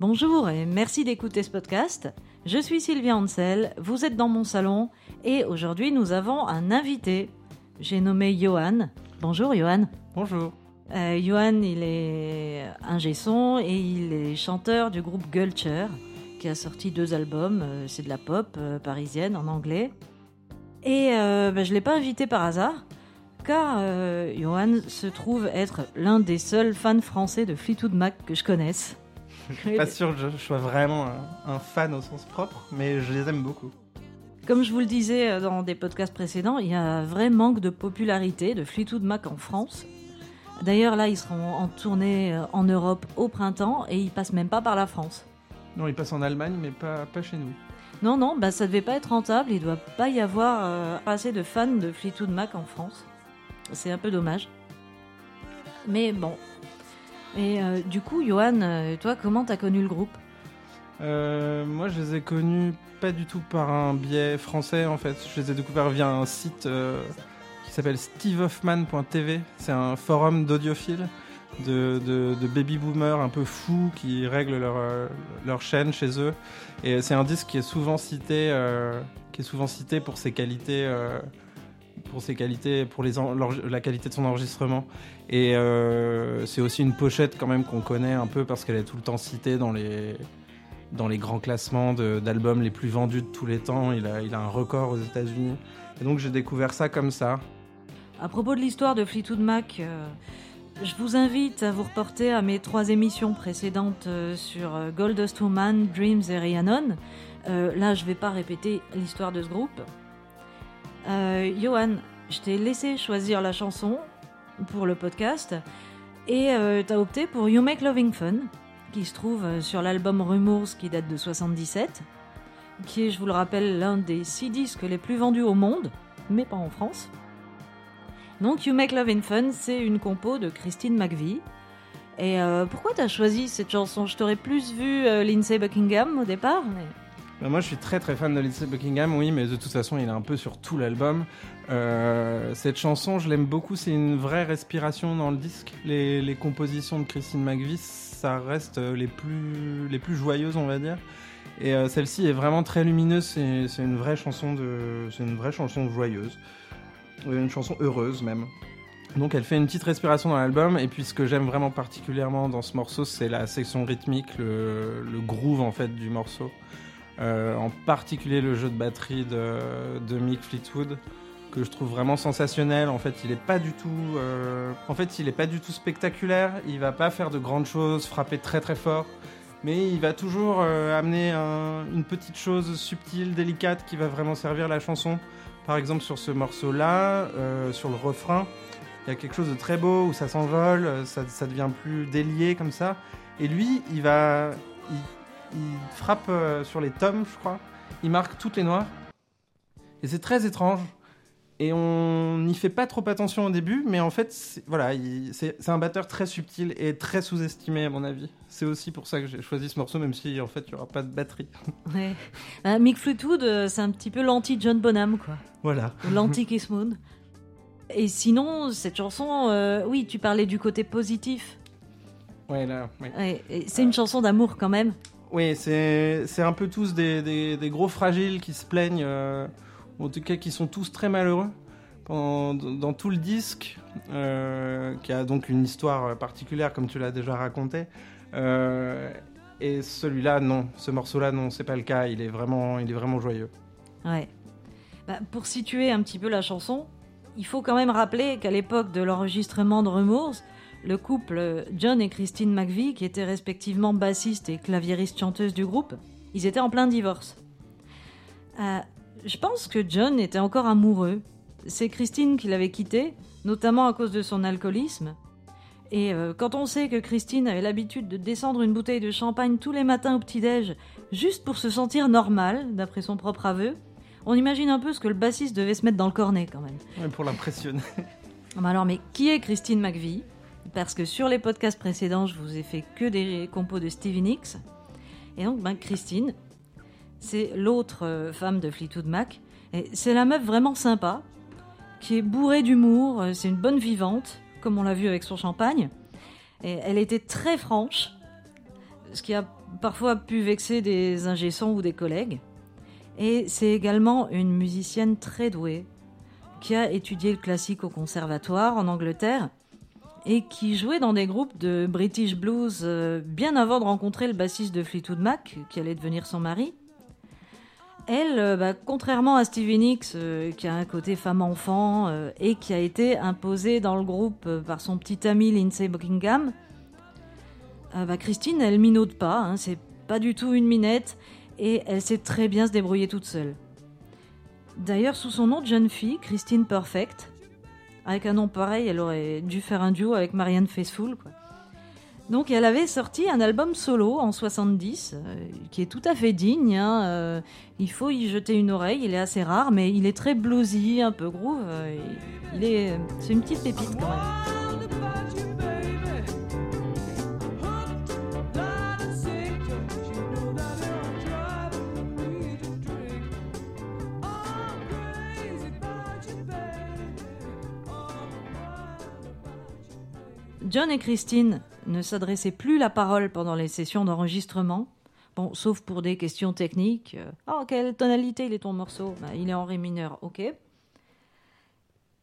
Bonjour et merci d'écouter ce podcast. Je suis Sylvia Ansel, vous êtes dans mon salon et aujourd'hui nous avons un invité. J'ai nommé Johan. Bonjour Johan. Bonjour. Euh, Johan, il est ingé son et il est chanteur du groupe Gulcher qui a sorti deux albums. Euh, c'est de la pop euh, parisienne en anglais. Et euh, bah, je ne l'ai pas invité par hasard car Johan se trouve être l'un des seuls fans français de Fleetwood Mac que je connaisse. Je suis pas sûr que je sois vraiment un, un fan au sens propre, mais je les aime beaucoup. Comme je vous le disais euh, dans des podcasts précédents, il y a un vrai manque de popularité de Fleetwood Mac en France. D'ailleurs, là, ils seront en tournée euh, en Europe au printemps et ils passent même pas par la France. Non, ils passent en Allemagne, mais pas, pas chez nous. Non, non, bah ça devait pas être rentable. Il doit pas y avoir euh, assez de fans de Fleetwood Mac en France. C'est un peu dommage. Mais bon. Et euh, du coup, Johan, euh, toi, comment t'as connu le groupe? Euh, moi, je les ai connus pas du tout par un biais français, en fait. Je les ai découverts via un site qui s'appelle stevehoffman.tv. C'est un forum d'audiophiles, de, baby-boomers un peu fous qui règlent leur, leur chaîne chez eux. Et c'est un disque qui est souvent cité, qui est souvent cité pour ses qualités... pour ses qualités, pour la qualité de son enregistrement. Et euh, c'est aussi une pochette quand même qu'on connaît un peu parce qu'elle est tout le temps citée dans les, dans les grands classements d'albums les plus vendus de tous les temps. Il a, il a un record aux États-Unis. Et donc j'ai découvert ça comme ça. À propos de l'histoire de Fleetwood Mac, euh, je vous invite à vous reporter à mes trois émissions précédentes euh, sur Goldust Woman, Dreams et Rhiannon. Là, je vais pas répéter l'histoire de ce groupe. Johan, je t'ai laissé choisir la chanson pour le podcast et euh, t'as opté pour You Make Loving Fun, qui se trouve euh, sur l'album Rumours qui date de 77, qui est, je vous le rappelle, l'un des six disques les plus vendus au monde, mais pas en France. Donc You Make Love and Fun, c'est une compo de Christine McVie. Et euh, pourquoi t'as choisi cette chanson? Je t'aurais plus vu Lindsay Buckingham au départ, mais... Ben, moi je suis très très fan de Lindsey Buckingham, oui, mais de toute façon il est un peu sur tout l'album. Euh, cette chanson, je l'aime beaucoup, c'est une vraie respiration dans le disque. Les, compositions de Christine McVie, ça reste euh, les plus, les plus joyeuses, on va dire. Et euh, celle-ci est vraiment très lumineuse, c'est une vraie chanson c'est une vraie chanson joyeuse, une chanson heureuse même. Donc elle fait une petite respiration dans l'album, et puis ce que j'aime vraiment particulièrement dans ce morceau, c'est la section rythmique, le groove en fait du morceau. Euh, en particulier le jeu de batterie de, Mick Fleetwood que je trouve vraiment sensationnel. En fait, il est pas du tout, euh, en fait, il est pas du tout spectaculaire. Il va pas faire de grandes choses, frapper très très fort, mais il va toujours euh, amener un- une petite chose subtile, délicate, qui va vraiment servir la chanson. Par exemple, sur ce morceau-là, sur le refrain, il y a quelque chose de très beau où ça s'envole, ça, devient plus délié comme ça. Et lui, il va, il frappe euh, sur les tomes, je crois. Il marque toutes les noires. Et c'est très étrange. Et on n'y fait pas trop attention au début, mais en fait, c'est- voilà, il- c'est c'est un batteur très subtil et très sous-estimé à mon avis. C'est aussi pour ça que j'ai choisi ce morceau, même si en fait il n'y aura pas de batterie. Ouais. Bah, Mick Fleetwood, euh, c'est un petit peu l'anti-John Bonham, quoi. Voilà. Ou l'anti-Kiss Moon. Et sinon, cette chanson, euh, oui, tu parlais du côté positif. Ouais, là, ouais. Ouais, et c'est une chanson d'amour quand même. Oui, c'est un peu tous des, des- gros fragiles qui se plaignent, euh, en tout cas qui sont tous très malheureux dans tout le disque, euh, qui a donc une histoire particulière comme tu l'as déjà raconté. Euh, et celui-là, non, ce morceau-là, non, c'est pas le cas. Il est vraiment, il est vraiment joyeux. Ouais. Bah, pour situer un petit peu la chanson, il faut quand même rappeler qu'à l'époque de l'enregistrement de Rumours, le couple John et Christine McVie, qui étaient respectivement bassistes et claviéristes chanteuses du groupe, ils étaient en plein divorce. Euh, je pense que John était encore amoureux. C'est Christine qui l'avait quitté, notamment à cause de son alcoolisme. Et euh, quand on sait que Christine avait l'habitude de descendre une bouteille de champagne tous les matins au petit-déj, juste pour se sentir normale, d'après son propre aveu, on imagine un peu ce que le bassiste devait se mettre dans le cornet quand même. Ouais, pour l'impressionner. Ah, mais alors, mais qui est Christine McVie? Parce que sur les podcasts précédents, je vous ai fait que des compos de Stevie Nicks. Et donc, ben, Christine, c'est l'autre euh, femme de Fleetwood Mac. Et c'est la meuf vraiment sympa, qui est bourrée d'humour, euh, c'est une bonne vivante, comme on l'a vu avec son champagne. Et elle était très franche, ce qui a parfois pu vexer des ingessons ou des collègues. Et c'est également une musicienne très douée qui a étudié le classique au conservatoire en Angleterre et qui jouait dans des groupes de British blues euh, bien avant de rencontrer le bassiste de Fleetwood Mac, qui allait devenir son mari. Elle, euh, bah, contrairement à Stevie Nicks, euh, qui a un côté femme-enfant et qui a été imposée dans le groupe par son petit ami Lindsay Buckingham, bah, Christine, elle minaude pas, hein, c'est pas du tout une minette et elle sait très bien se débrouiller toute seule. D'ailleurs, sous son nom de jeune fille, Christine Perfect, avec un nom pareil, elle aurait dû faire un duo avec Marianne Faithfull. Quoi. Donc elle avait sorti un album solo en 70, euh, qui est tout à fait digne. Hein, euh, il faut y jeter une oreille, il est assez rare, mais il est très bluesy, un peu groove. Euh, il est, c'est une petite pépite quand même. John et Christine ne s'adressaient plus la parole pendant les sessions d'enregistrement. Bon, sauf pour des questions techniques. Oh, quelle tonalité il est ton morceau ben, Il est en ré mineur, ok.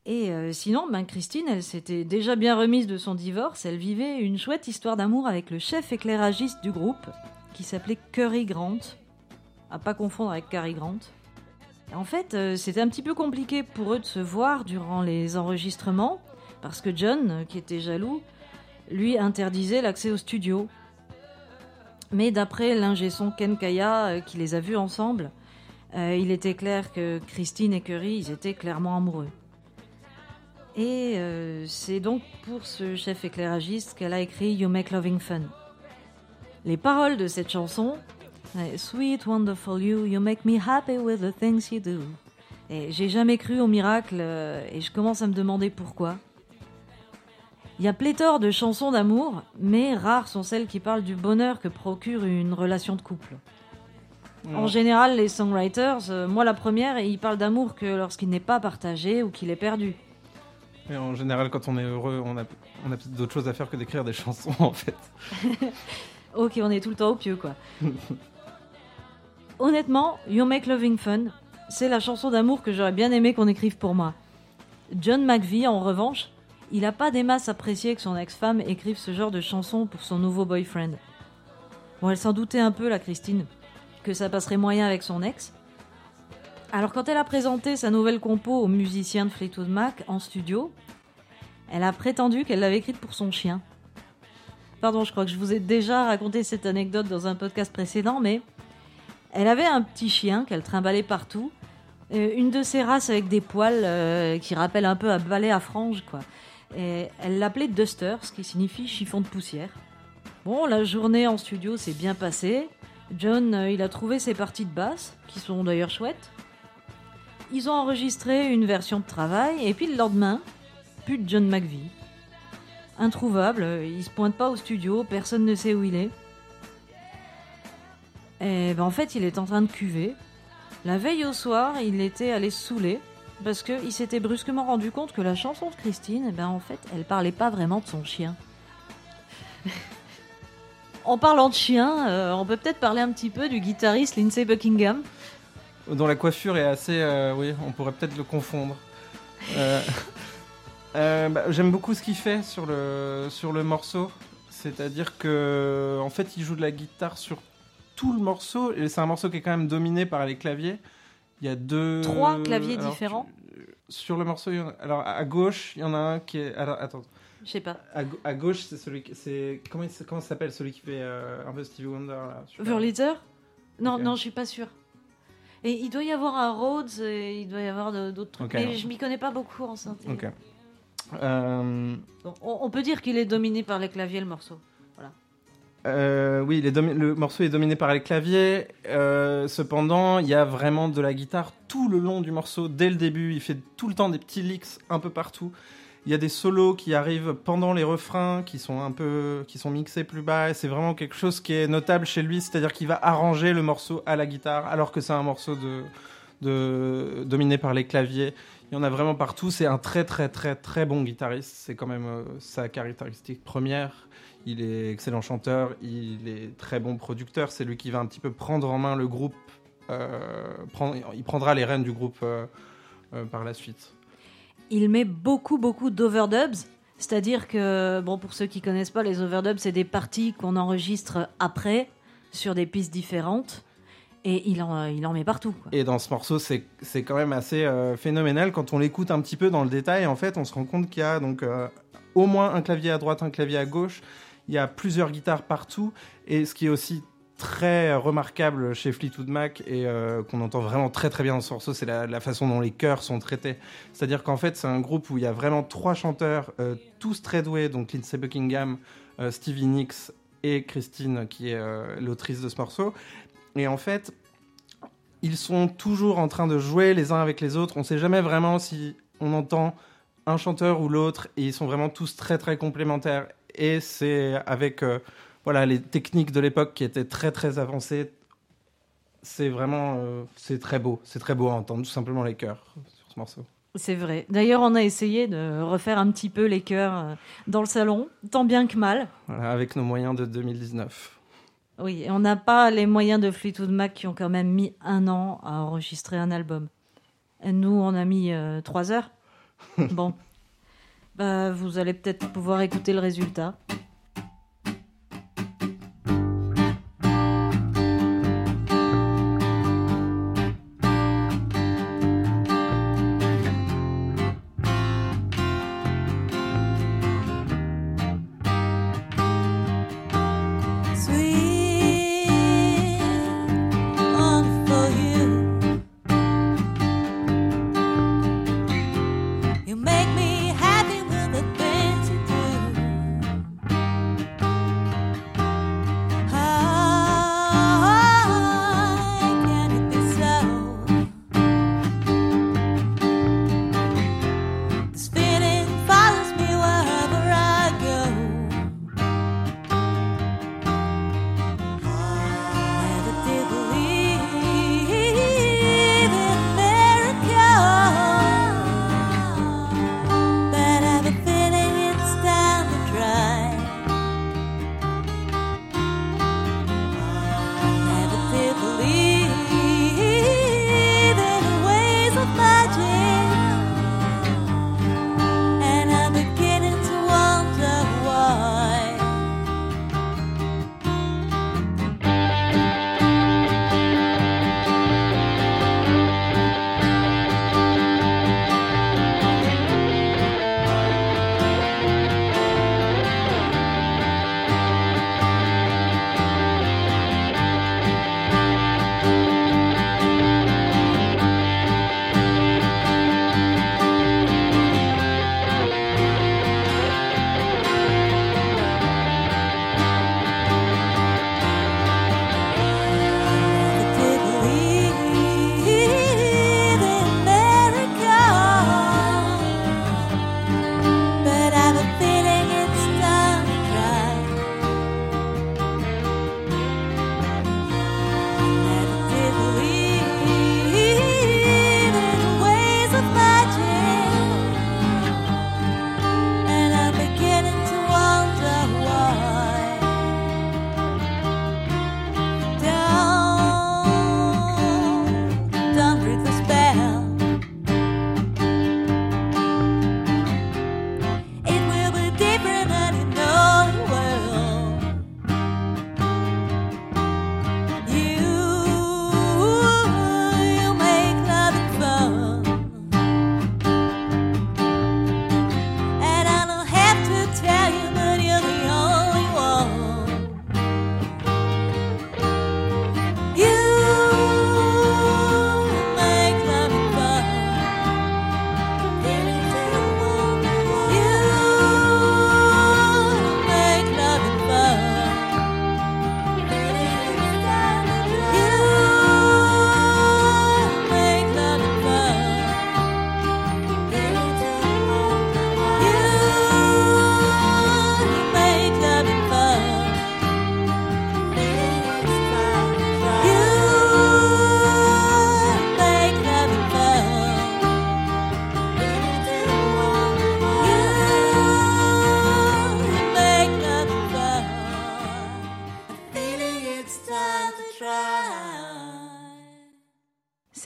Et euh, sinon, ben, Christine, elle s'était déjà bien remise de son divorce. Elle vivait une chouette histoire d'amour avec le chef éclairagiste du groupe, qui s'appelait Curry Grant. À pas confondre avec Cary Grant. En fait, euh, c'était un petit peu compliqué pour eux de se voir durant les enregistrements, parce que John, qui était jaloux, lui interdisait l'accès au studio. Mais d'après l'ingé son Ken Kaya, euh, qui les a vus ensemble, euh, il était clair que Christine et Curry, ils étaient clairement amoureux. Et euh, c'est donc pour ce chef éclairagiste qu'elle a écrit You Make Loving Fun. Les paroles de cette chanson, Sweet, wonderful you, you make me happy with the things you do. Et j'ai jamais cru au miracle et je commence à me demander pourquoi. Il y a pléthore de chansons d'amour, mais rares sont celles qui parlent du bonheur que procure une relation de couple. En général, les songwriters, euh, moi la première, ils parlent d'amour que lorsqu'il n'est pas partagé ou qu'il est perdu. Et en général, quand on est heureux, on a, on a peut-être d'autres choses à faire que d'écrire des chansons, en fait. ok, on est tout le temps au pieu, quoi. Honnêtement, You Make Loving Fun, c'est la chanson d'amour que j'aurais bien aimé qu'on écrive pour moi. John McVie, en revanche, il n'a pas des masses apprécié que son ex-femme écrive ce genre de chanson pour son nouveau boyfriend. Bon, elle s'en doutait un peu, la Christine, que ça passerait moyen avec son ex. Alors quand elle a présenté sa nouvelle compo au musicien de Fleetwood Mac en studio, elle a prétendu qu'elle l'avait écrite pour son chien. Pardon, je crois que je vous ai déjà raconté cette anecdote dans un podcast précédent, mais elle avait un petit chien qu'elle trimballait partout, euh, une de ces races avec des poils euh, qui rappellent un peu un balai à franges, quoi. Et elle l'appelait Duster, ce qui signifie chiffon de poussière. Bon, la journée en studio s'est bien passée. John, euh, il a trouvé ses parties de basse, qui sont d'ailleurs chouettes. Ils ont enregistré une version de travail, et puis le lendemain, plus de John McVie. Introuvable, il se pointe pas au studio, personne ne sait où il est. Et ben en fait, il est en train de cuver. La veille au soir, il était allé saouler parce qu'il s'était brusquement rendu compte que la chanson de Christine, eh ben en fait, elle parlait pas vraiment de son chien. en parlant de chien, euh, on peut peut-être parler un petit peu du guitariste Lindsay Buckingham. Dont la coiffure est assez. Euh, oui, on pourrait peut-être le confondre. Euh, bah, j'aime beaucoup ce qu'il fait sur le, sur le morceau. C'est-à-dire que, en fait, il joue de la guitare sur tout le morceau. Et c'est un morceau qui est quand même dominé par les claviers. Il y a deux. Trois claviers différents Sur le morceau, alors à gauche, il y en a un qui est. Alors attends. Je sais pas. À, gauche, c'est celui qui. C'est... Comment, il... Comment ça s'appelle Celui qui fait euh, un peu Stevie Wonder là. Verlitzer? Non, non, je suis pas sûr. Et il doit y avoir un Rhodes, et il doit y avoir d'autres trucs. mais je m'y connais pas beaucoup en synthé. Ok. Euh... on, peut dire qu'il est dominé par les claviers, le morceau. Euh, oui, le morceau est dominé par les claviers. Euh, cependant, il y a vraiment de la guitare tout le long du morceau. Dès le début, il fait tout le temps des petits licks un peu partout. Il y a des solos qui arrivent pendant les refrains, qui sont un peu, qui sont mixés plus bas. C'est vraiment quelque chose qui est notable chez lui, c'est-à-dire qu'il va arranger le morceau à la guitare, alors que c'est un morceau de dominé par les claviers. Il y en a vraiment partout. C'est un très très très très bon guitariste. C'est quand même euh, sa caractéristique première. Il est excellent chanteur, il est très bon producteur. C'est lui qui va un petit peu prendre en main le groupe. Euh, il prendra les rênes du groupe euh, par la suite. Il met beaucoup beaucoup d'overdubs. C'est-à-dire que, bon, pour ceux qui connaissent pas, les overdubs, c'est des parties qu'on enregistre après sur des pistes différentes. Et il en, il en met partout. Et dans ce morceau, c'est quand même assez euh, phénoménal. Quand on l'écoute un petit peu dans le détail, en fait, on se rend compte qu'il y a donc euh, au moins un clavier à droite, un clavier à gauche. Il y a plusieurs guitares partout. Et ce qui est aussi très remarquable chez Fleetwood Mac et euh, qu'on entend vraiment très très bien dans ce morceau, c'est la, façon dont les chœurs sont traités. C'est-à-dire qu'en fait, c'est un groupe où il y a vraiment trois chanteurs, tous très doués, donc Lindsey Buckingham, Stevie Nicks et Christine, qui est l'autrice de ce morceau. Et en fait, ils sont toujours en train de jouer les uns avec les autres. On ne sait jamais vraiment si on entend un chanteur ou l'autre, et ils sont vraiment tous très très complémentaires. Et c'est avec euh, voilà les techniques de l'époque qui étaient très très avancées. C'est vraiment euh, c'est très beau, c'est très beau à entendre tout simplement les chœurs sur ce morceau. C'est vrai. D'ailleurs, on a essayé de refaire un petit peu les chœurs euh, dans le salon, tant bien que mal. Voilà, avec nos moyens de 2019. Oui, on n'a pas les moyens de Fleetwood Mac qui ont quand même mis un an à enregistrer un album. Et nous, on a mis euh, trois heures. bon, bah, vous allez peut-être pouvoir écouter le résultat.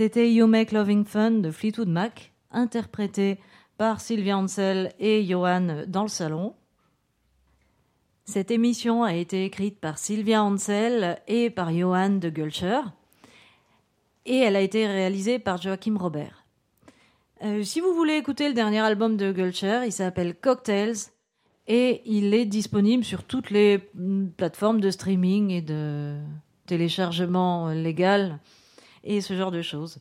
C'était You Make Loving Fun de Fleetwood Mac, interprété par Sylvia Ansel et Johan dans le salon. Cette émission a été écrite par Sylvia Ansel et par Johan de Gulcher et elle a été réalisée par Joachim Robert. Euh, si vous voulez écouter le dernier album de Gulcher, il s'appelle Cocktails et il est disponible sur toutes les mm, plateformes de streaming et de téléchargement légal et ce genre de choses.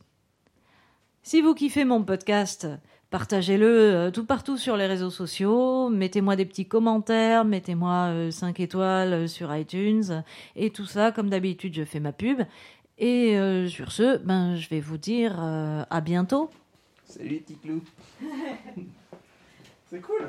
Si vous kiffez mon podcast, partagez-le euh, tout partout sur les réseaux sociaux, mettez-moi des petits commentaires, mettez-moi 5 euh, étoiles sur iTunes et tout ça, comme d'habitude, je fais ma pub. Et euh, sur ce, ben, je vais vous dire à bientôt. Salut Ticlou. C'est cool.